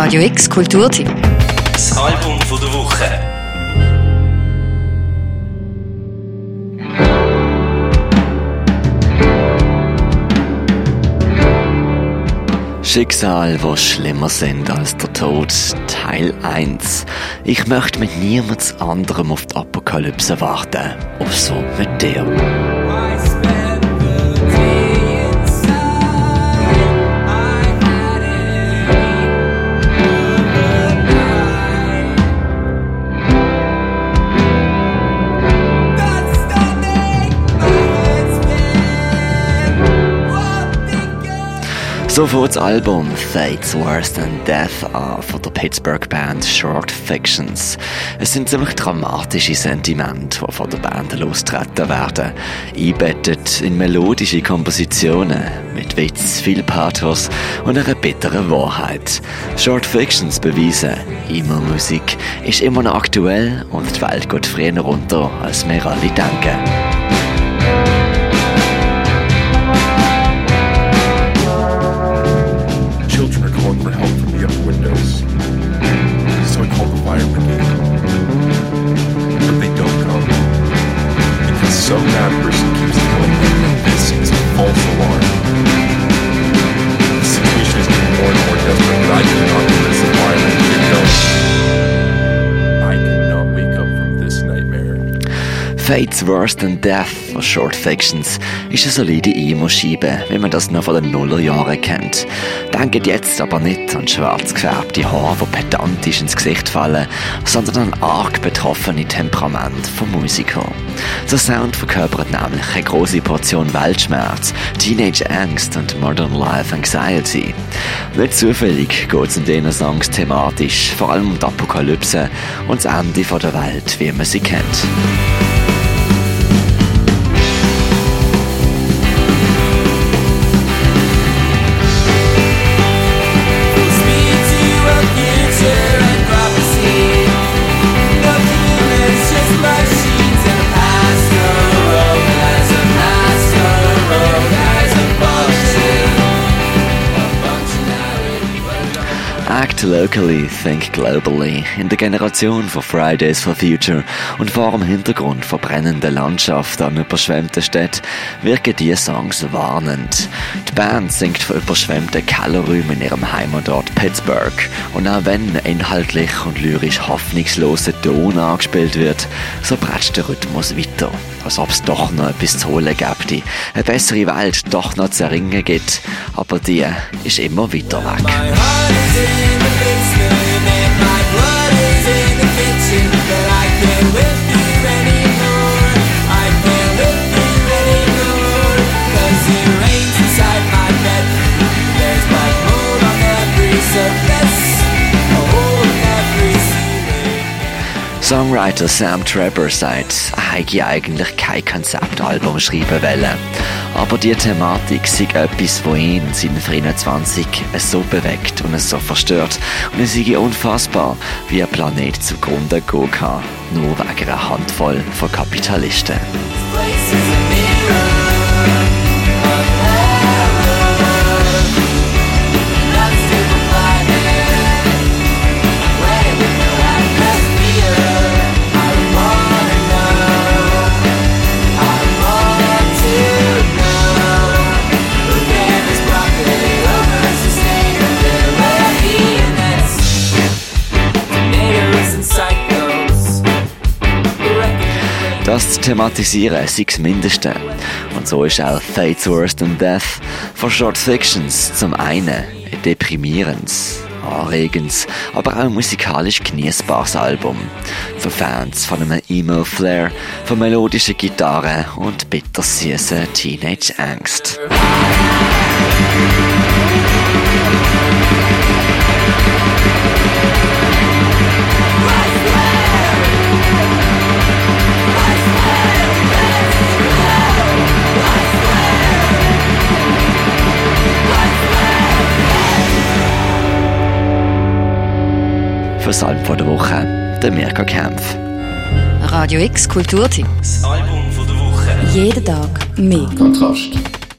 Radio X Kulturtipp. Das Album von der Woche. Schicksal, wo schlimmer sind als der Tod, Teil 1. Ich möchte mit niemand anderem auf die Apokalypse warten, außer mit dir. So fängt das Album Fates Worse Than Death an von der Pittsburgh Band Short Fictions. Es sind ziemlich dramatische Sentimente, die von der Band lostreten werden, einbettet in melodische Kompositionen mit Witz, viel Pathos und einer bitteren Wahrheit. Short Fictions beweisen, immer Musik ist immer noch aktuell und die Welt geht früher runter, als wir alle denken. Fates Worse Than Death von Short Fictions ist eine solide Emo-Scheibe, wie man das noch von den Nullerjahren kennt. Denkt jetzt aber nicht an schwarz gefärbte Haare, die pedantisch ins Gesicht fallen, sondern an arg betroffene Temperament vom Musiker. Der Sound verkörpert nämlich eine große Portion Weltschmerz, Teenage Angst und Modern Life Anxiety. Nicht zufällig geht es in diesen Songs thematisch, vor allem um die Apokalypse und das Ende der Welt, wie man sie kennt. Act locally, think globally. In der Generation von Fridays for Future und vor dem Hintergrund von brennenden Landschaften an überschwemmten Städten wirken diese Songs warnend. Die Band singt von überschwemmten Kellerräumen in ihrem Heimatort Pittsburgh. Und auch wenn inhaltlich und lyrisch hoffnungsloser Ton angespielt wird, so bretscht der Rhythmus weiter. Als ob es doch noch etwas zu holen gäbe, eine bessere Welt doch noch zu erringen gibt. Aber die ist immer weiter weg. In the and my blood is in the kitchen, but I can't live. Songwriter Sam Trevor sagt, er eigentlich kein Konzeptalbum schreiben wollen. Aber die Thematik sei etwas, das ihn seinen 23 so bewegt und so verstört. Und es sei unfassbar, wie ein Planet zugrunde gehen kann, nur wegen einer Handvoll von Kapitalisten. Das zu thematisieren sei das Mindeste. Und so ist auch Fates Worse Than Death von Short Fictions zum einen ein deprimierendes, anregendes, aber auch musikalisch genießbares Album. Für Fans von einem Emo-Flair, von melodischen Gitarren und bittersüßen Teenage-Angst. Fürs Album der Woche, der Mirka Kempf. Radio X Kulturteam. Das Album der Woche. Jeden Tag mehr. Kontrast.